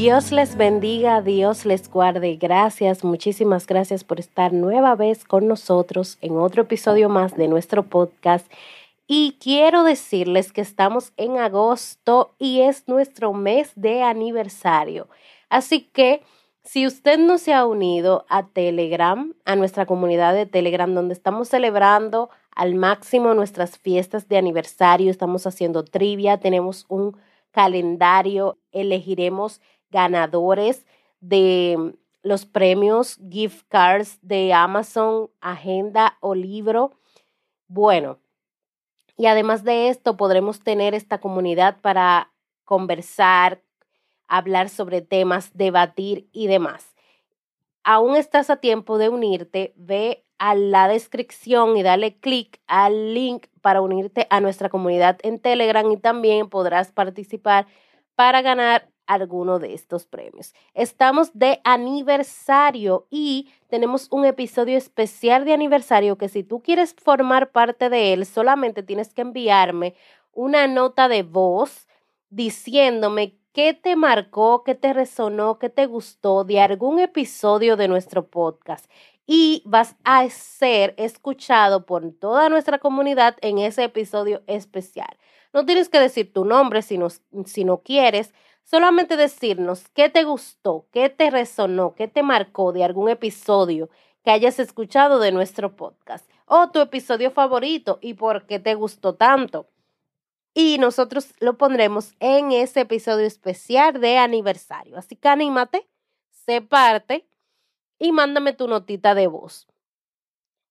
Dios les bendiga, Dios les guarde. Gracias, muchísimas gracias por estar nueva vez con nosotros en otro episodio más de nuestro podcast. Y quiero decirles que estamos en agosto y es nuestro mes de aniversario. Así que si usted no se ha unido a Telegram, a nuestra comunidad de Telegram, donde estamos celebrando al máximo nuestras fiestas de aniversario, estamos haciendo trivia, tenemos un calendario, elegiremos ganadores de los premios gift cards de Amazon, agenda o libro. Bueno, y además de esto podremos tener esta comunidad para conversar, hablar sobre temas, debatir y demás. Aún estás a tiempo de unirte, ve a la descripción y dale clic al link para unirte a nuestra comunidad en Telegram y también podrás participar para ganar alguno de estos premios. Estamos de aniversario y tenemos un episodio especial de aniversario que si tú quieres formar parte de él, solamente tienes que enviarme una nota de voz diciéndome qué te marcó, qué te resonó, qué te gustó de algún episodio de nuestro podcast. Y vas a ser escuchado por toda nuestra comunidad en ese episodio especial. No tienes que decir tu nombre si no, si no quieres, solamente decirnos qué te gustó, qué te resonó, qué te marcó de algún episodio que hayas escuchado de nuestro podcast o tu episodio favorito y por qué te gustó tanto. Y nosotros lo pondremos en ese episodio especial de aniversario. Así que anímate, sé parte y mándame tu notita de voz.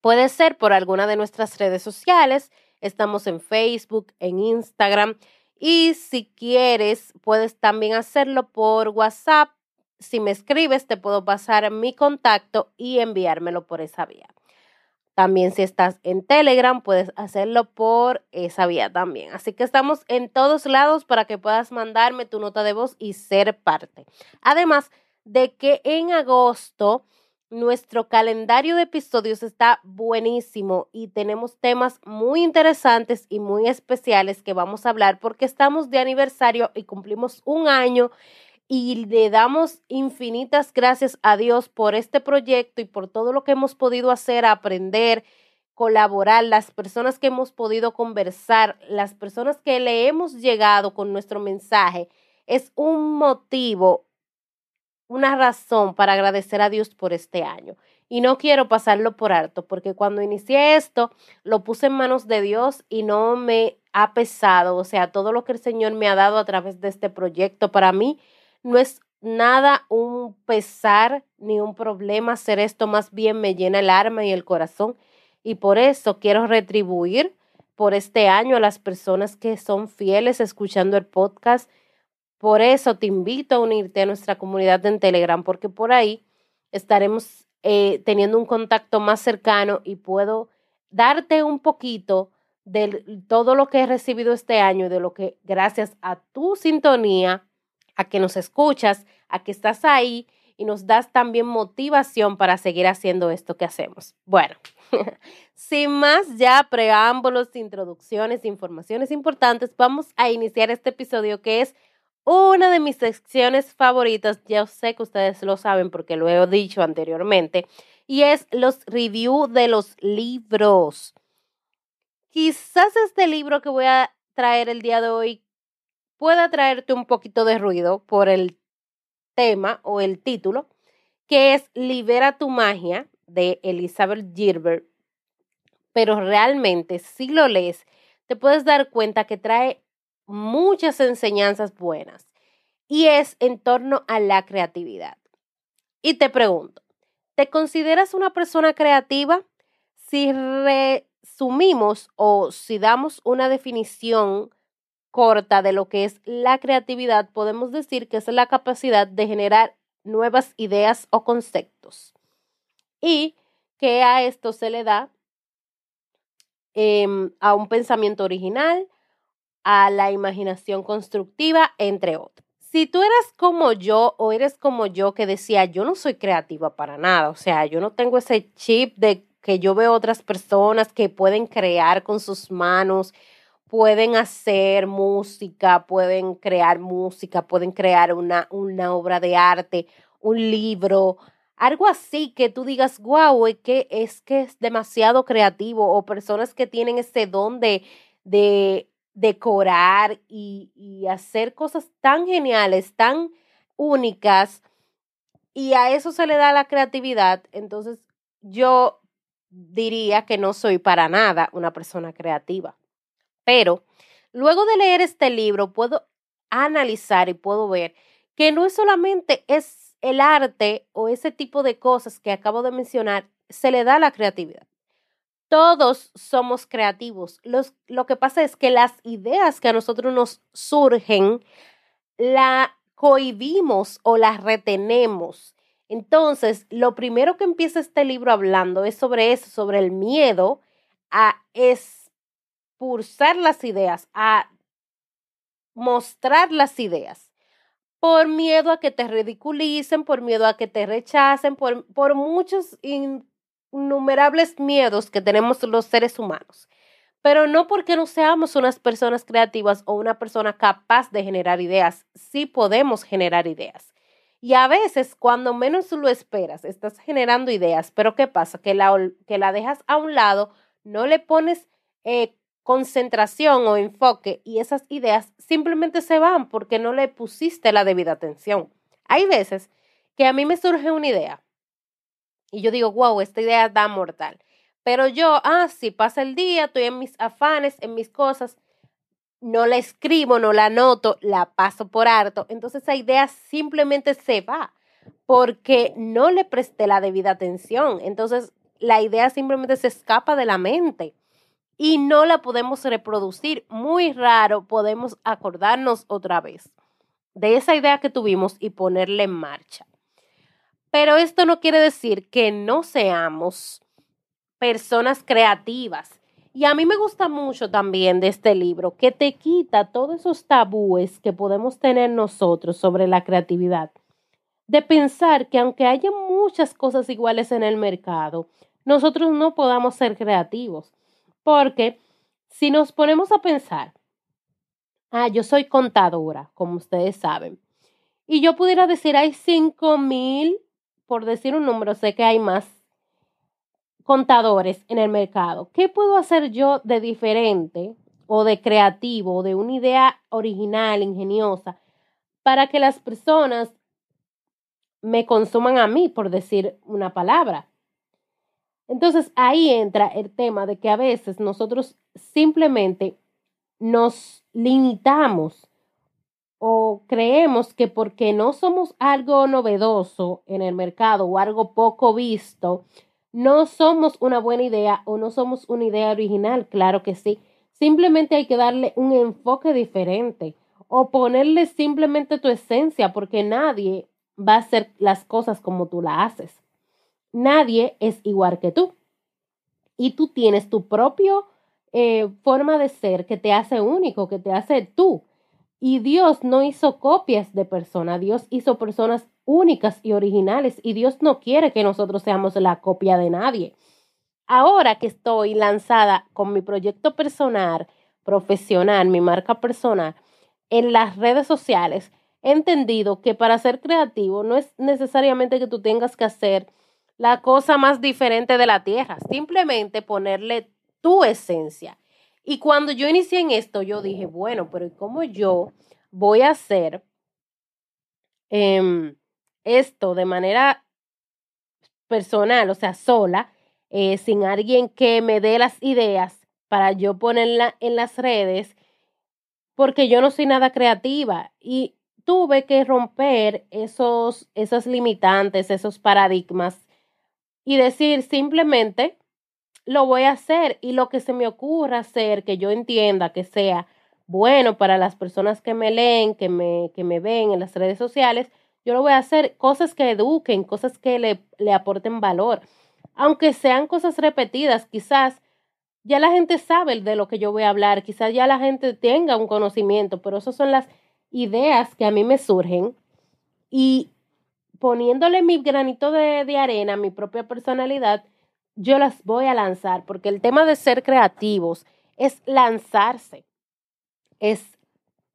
Puede ser por alguna de nuestras redes sociales. Estamos en Facebook, en Instagram y si quieres, puedes también hacerlo por WhatsApp. Si me escribes, te puedo pasar mi contacto y enviármelo por esa vía. También si estás en Telegram, puedes hacerlo por esa vía también. Así que estamos en todos lados para que puedas mandarme tu nota de voz y ser parte. Además de que en agosto nuestro calendario de episodios está buenísimo y tenemos temas muy interesantes y muy especiales que vamos a hablar porque estamos de aniversario y cumplimos un año y le damos infinitas gracias a Dios por este proyecto y por todo lo que hemos podido hacer, aprender, colaborar, las personas que hemos podido conversar, las personas que le hemos llegado con nuestro mensaje. Es un motivo una razón para agradecer a Dios por este año. Y no quiero pasarlo por alto, porque cuando inicié esto, lo puse en manos de Dios y no me ha pesado. O sea, todo lo que el Señor me ha dado a través de este proyecto, para mí no es nada un pesar ni un problema hacer esto, más bien me llena el alma y el corazón. Y por eso quiero retribuir por este año a las personas que son fieles escuchando el podcast por eso te invito a unirte a nuestra comunidad en Telegram, porque por ahí estaremos eh, teniendo un contacto más cercano y puedo darte un poquito de todo lo que he recibido este año de lo que gracias a tu sintonía, a que nos escuchas, a que estás ahí y nos das también motivación para seguir haciendo esto que hacemos. Bueno, sin más ya preámbulos, introducciones, informaciones importantes, vamos a iniciar este episodio que es una de mis secciones favoritas, ya sé que ustedes lo saben porque lo he dicho anteriormente, y es los reviews de los libros. Quizás este libro que voy a traer el día de hoy pueda traerte un poquito de ruido por el tema o el título, que es Libera tu magia de Elizabeth Gilbert. Pero realmente, si lo lees, te puedes dar cuenta que trae muchas enseñanzas buenas y es en torno a la creatividad. Y te pregunto, ¿te consideras una persona creativa? Si resumimos o si damos una definición corta de lo que es la creatividad, podemos decir que es la capacidad de generar nuevas ideas o conceptos. Y que a esto se le da em, a un pensamiento original, a la imaginación constructiva, entre otros. si tú eras como yo o eres como yo que decía, yo no soy creativa para nada, o sea, yo no tengo ese chip de que yo veo otras personas que pueden crear con sus manos, pueden hacer música, pueden crear música, pueden crear una, una obra de arte, un libro, algo así que tú digas, wow, es que es que es demasiado creativo o personas que tienen ese don de, de decorar y, y hacer cosas tan geniales, tan únicas, y a eso se le da la creatividad, entonces yo diría que no soy para nada una persona creativa. Pero luego de leer este libro puedo analizar y puedo ver que no es solamente es el arte o ese tipo de cosas que acabo de mencionar, se le da la creatividad. Todos somos creativos. Lo que pasa es que las ideas que a nosotros nos surgen, la cohibimos o las retenemos. Entonces, lo primero que empieza este libro hablando es sobre eso, sobre el miedo a expulsar las ideas, a mostrar las ideas, por miedo a que te ridiculicen, por miedo a que te rechacen, por, por muchos innumerables miedos que tenemos los seres humanos. Pero no porque no seamos unas personas creativas o una persona capaz de generar ideas, sí podemos generar ideas. Y a veces, cuando menos lo esperas, estás generando ideas, pero ¿qué pasa? Que la, que la dejas a un lado, no le pones eh, concentración o enfoque y esas ideas simplemente se van porque no le pusiste la debida atención. Hay veces que a mí me surge una idea y yo digo, wow, esta idea da mortal. Pero yo, ah, si pasa el día, estoy en mis afanes, en mis cosas, no la escribo, no la anoto, la paso por harto. Entonces esa idea simplemente se va porque no le presté la debida atención. Entonces la idea simplemente se escapa de la mente y no la podemos reproducir. Muy raro podemos acordarnos otra vez de esa idea que tuvimos y ponerla en marcha. Pero esto no quiere decir que no seamos personas creativas y a mí me gusta mucho también de este libro que te quita todos esos tabúes que podemos tener nosotros sobre la creatividad. De pensar que aunque haya muchas cosas iguales en el mercado, nosotros no podamos ser creativos. Porque si nos ponemos a pensar, ah, yo soy contadora, como ustedes saben, y yo pudiera decir, hay cinco mil, por decir un número, sé que hay más contadores en el mercado. ¿Qué puedo hacer yo de diferente o de creativo o de una idea original, ingeniosa, para que las personas me consuman a mí, por decir una palabra? Entonces ahí entra el tema de que a veces nosotros simplemente nos limitamos o creemos que porque no somos algo novedoso en el mercado o algo poco visto, no somos una buena idea o no somos una idea original, claro que sí. Simplemente hay que darle un enfoque diferente o ponerle simplemente tu esencia porque nadie va a hacer las cosas como tú las haces. Nadie es igual que tú. Y tú tienes tu propia eh, forma de ser que te hace único, que te hace tú. Y Dios no hizo copias de personas, Dios hizo personas únicas y originales y Dios no quiere que nosotros seamos la copia de nadie. Ahora que estoy lanzada con mi proyecto personal, profesional, mi marca personal, en las redes sociales, he entendido que para ser creativo no es necesariamente que tú tengas que hacer la cosa más diferente de la tierra, simplemente ponerle tu esencia. Y cuando yo inicié en esto, yo dije, bueno, pero ¿cómo yo voy a hacer eh, esto de manera personal, o sea, sola, eh, sin alguien que me dé las ideas para yo ponerla en las redes, porque yo no soy nada creativa y tuve que romper esos, esos limitantes, esos paradigmas y decir simplemente lo voy a hacer y lo que se me ocurra hacer, que yo entienda que sea bueno para las personas que me leen, que me, que me ven en las redes sociales, yo lo voy a hacer cosas que eduquen, cosas que le, le aporten valor. Aunque sean cosas repetidas, quizás ya la gente sabe de lo que yo voy a hablar, quizás ya la gente tenga un conocimiento, pero esas son las ideas que a mí me surgen y poniéndole mi granito de, de arena, mi propia personalidad, yo las voy a lanzar, porque el tema de ser creativos es lanzarse. Es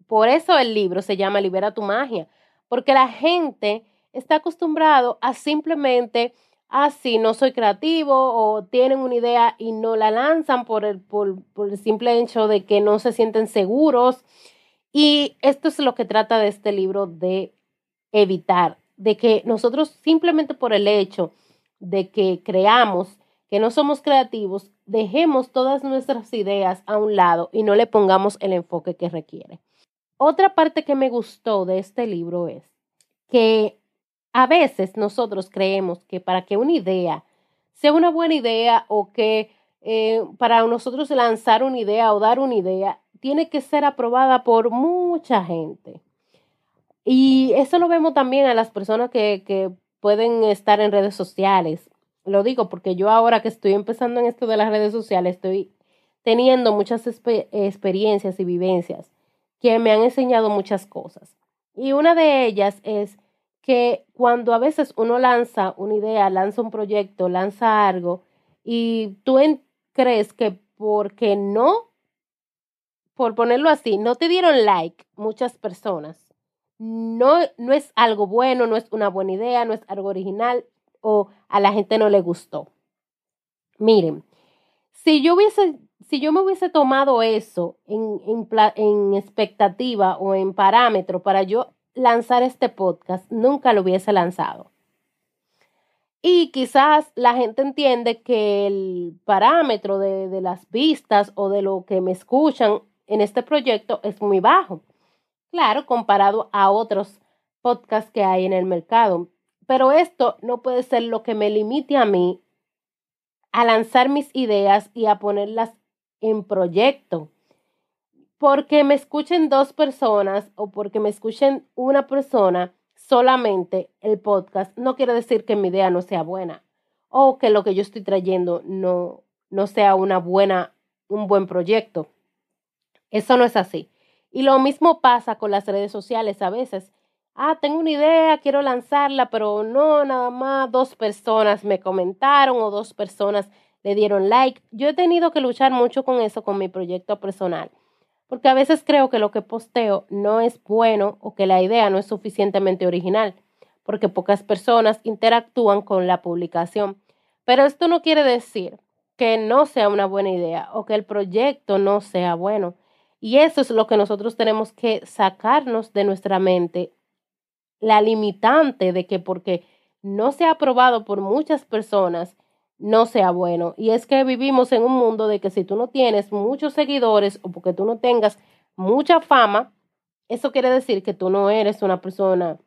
por eso el libro se llama Libera tu magia, porque la gente está acostumbrado a simplemente así ah, no soy creativo o tienen una idea y no la lanzan por el, por, por el simple hecho de que no se sienten seguros. Y esto es lo que trata de este libro de evitar, de que nosotros simplemente por el hecho de que creamos que no somos creativos, dejemos todas nuestras ideas a un lado y no le pongamos el enfoque que requiere. Otra parte que me gustó de este libro es que a veces nosotros creemos que para que una idea sea una buena idea o que eh, para nosotros lanzar una idea o dar una idea, tiene que ser aprobada por mucha gente. Y eso lo vemos también a las personas que, que pueden estar en redes sociales lo digo porque yo ahora que estoy empezando en esto de las redes sociales, estoy teniendo muchas experiencias y vivencias que me han enseñado muchas cosas. Y una de ellas es que cuando a veces uno lanza una idea, lanza un proyecto, lanza algo, y tú crees que porque no, por ponerlo así, no te dieron like muchas personas, no, no es algo bueno, no es una buena idea, no es algo original, o a la gente no le gustó. Miren, si yo hubiese, si yo me hubiese tomado eso en, en, en expectativa o en parámetro para yo lanzar este podcast, nunca lo hubiese lanzado. Y quizás la gente entiende que el parámetro de, de, las vistas o de lo que me escuchan en este proyecto es muy bajo. Claro, comparado a otros podcasts que hay en el mercado. Pero esto no puede ser lo que me limite a mí a lanzar mis ideas y a ponerlas en proyecto. Porque me escuchen dos personas o porque me escuchen una persona solamente el podcast, no quiere decir que mi idea no sea buena o que lo que yo estoy trayendo no, no sea una buena, un buen proyecto. Eso no es así. Y lo mismo pasa con las redes sociales a veces ah, tengo una idea, quiero lanzarla, pero no, nada más dos personas me comentaron o dos personas le dieron like. Yo he tenido que luchar mucho con eso, con mi proyecto personal, porque a veces creo que lo que posteo no es bueno o que la idea no es suficientemente original, porque pocas personas interactúan con la publicación. Pero esto no quiere decir que no sea una buena idea o que el proyecto no sea bueno. Y eso es lo que nosotros tenemos que sacarnos de nuestra mente la limitante de que porque no se ha aprobado por muchas personas, no sea bueno. Y es que vivimos en un mundo de que si tú no tienes muchos seguidores o porque tú no tengas mucha fama, eso quiere decir que tú no eres una persona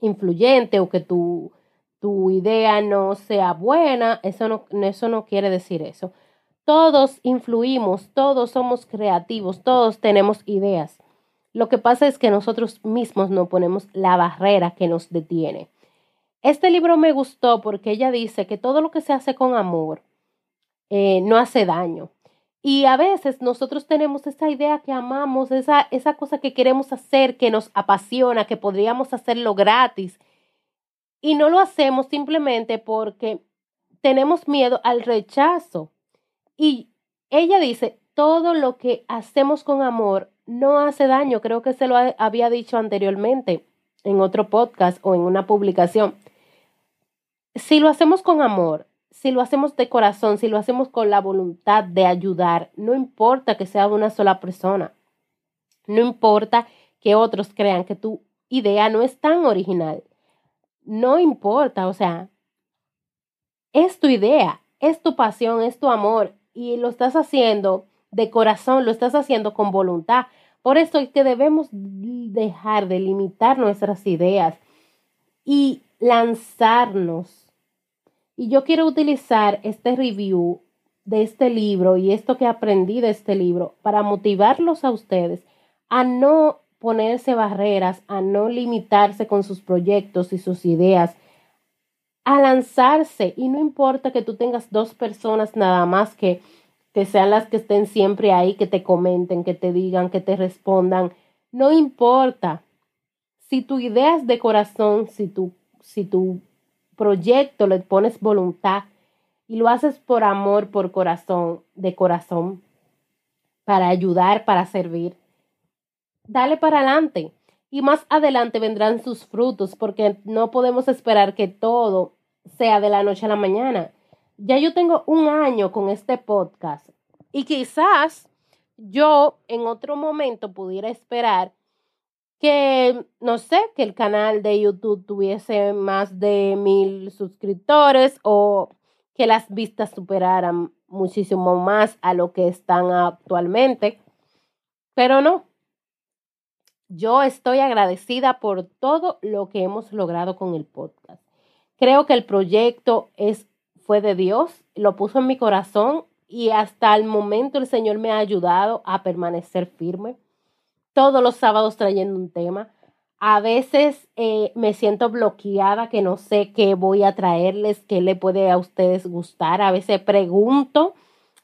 influyente o que tu, tu idea no sea buena. Eso no, eso no quiere decir eso. Todos influimos, todos somos creativos, todos tenemos ideas. Lo que pasa es que nosotros mismos no ponemos la barrera que nos detiene. Este libro me gustó porque ella dice que todo lo que se hace con amor eh, no hace daño. Y a veces nosotros tenemos esa idea que amamos, esa, esa cosa que queremos hacer, que nos apasiona, que podríamos hacerlo gratis. Y no lo hacemos simplemente porque tenemos miedo al rechazo. Y ella dice, todo lo que hacemos con amor no hace daño. Creo que se lo había dicho anteriormente en otro podcast o en una publicación. Si lo hacemos con amor, si lo hacemos de corazón, si lo hacemos con la voluntad de ayudar, no importa que sea una sola persona. No importa que otros crean que tu idea no es tan original. No importa, o sea, es tu idea, es tu pasión, es tu amor y lo estás haciendo de corazón, lo estás haciendo con voluntad. Por eso es que debemos dejar de limitar nuestras ideas y lanzarnos. Y yo quiero utilizar este review de este libro y esto que aprendí de este libro para motivarlos a ustedes a no ponerse barreras, a no limitarse con sus proyectos y sus ideas, a lanzarse. Y no importa que tú tengas dos personas nada más que que sean las que estén siempre ahí, que te comenten, que te digan, que te respondan. No importa si tu idea es de corazón, si tu, si tu proyecto le pones voluntad y lo haces por amor, por corazón, de corazón, para ayudar, para servir, dale para adelante. Y más adelante vendrán sus frutos, porque no podemos esperar que todo sea de la noche a la mañana. Ya yo tengo un año con este podcast y quizás yo en otro momento pudiera esperar que, no sé, que el canal de YouTube tuviese más de mil suscriptores o que las vistas superaran muchísimo más a lo que están actualmente. Pero no, yo estoy agradecida por todo lo que hemos logrado con el podcast. Creo que el proyecto es, fue de Dios, lo puso en mi corazón y hasta el momento el Señor me ha ayudado a permanecer firme. Todos los sábados trayendo un tema. A veces eh, me siento bloqueada, que no sé qué voy a traerles, qué le puede a ustedes gustar. A veces pregunto,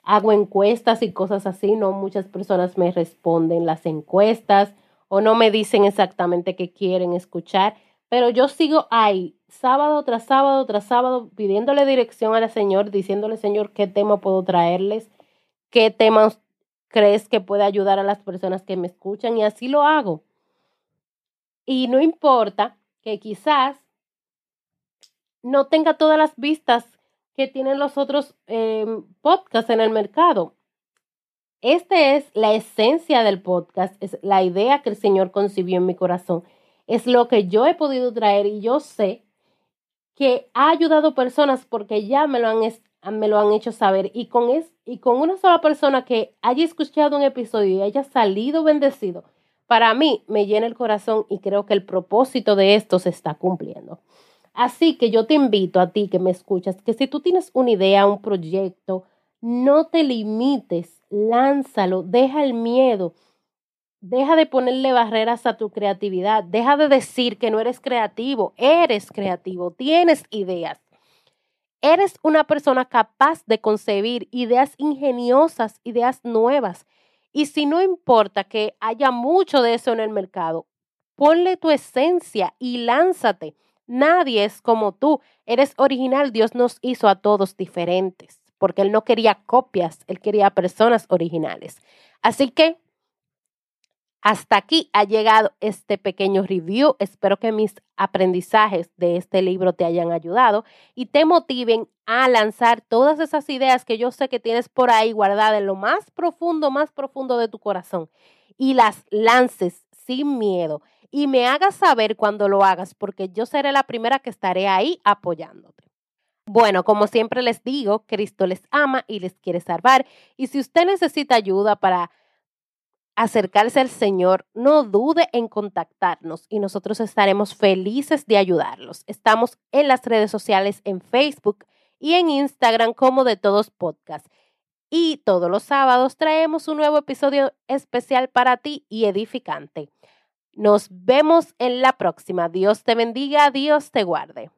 hago encuestas y cosas así. No muchas personas me responden las encuestas o no me dicen exactamente qué quieren escuchar, pero yo sigo ahí, sábado tras sábado tras sábado, pidiéndole dirección al Señor, diciéndole, Señor, qué tema puedo traerles, qué temas crees que puede ayudar a las personas que me escuchan, y así lo hago. Y no importa que quizás no tenga todas las vistas que tienen los otros eh, podcasts en el mercado. Esta es la esencia del podcast, es la idea que el Señor concibió en mi corazón. Es lo que yo he podido traer y yo sé que ha ayudado personas porque ya me lo han, me lo han hecho saber. Y con, es, y con una sola persona que haya escuchado un episodio y haya salido bendecido, para mí me llena el corazón y creo que el propósito de esto se está cumpliendo. Así que yo te invito a ti que me escuchas, que si tú tienes una idea, un proyecto, no te limites lánzalo, deja el miedo, deja de ponerle barreras a tu creatividad, deja de decir que no eres creativo, eres creativo, tienes ideas. Eres una persona capaz de concebir ideas ingeniosas, ideas nuevas. Y si no importa que haya mucho de eso en el mercado, ponle tu esencia y lánzate. Nadie es como tú. Eres original. Dios nos hizo a todos diferentes porque él no quería copias, él quería personas originales. Así que hasta aquí ha llegado este pequeño review. Espero que mis aprendizajes de este libro te hayan ayudado y te motiven a lanzar todas esas ideas que yo sé que tienes por ahí guardadas en lo más profundo, más profundo de tu corazón y las lances sin miedo y me hagas saber cuando lo hagas porque yo seré la primera que estaré ahí apoyándote. Bueno, como siempre les digo, Cristo les ama y les quiere salvar. Y si usted necesita ayuda para acercarse al Señor, no dude en contactarnos y nosotros estaremos felices de ayudarlos. Estamos en las redes sociales, en Facebook y en Instagram como de todos podcasts. Y todos los sábados traemos un nuevo episodio especial para ti y edificante. Nos vemos en la próxima. Dios te bendiga, Dios te guarde.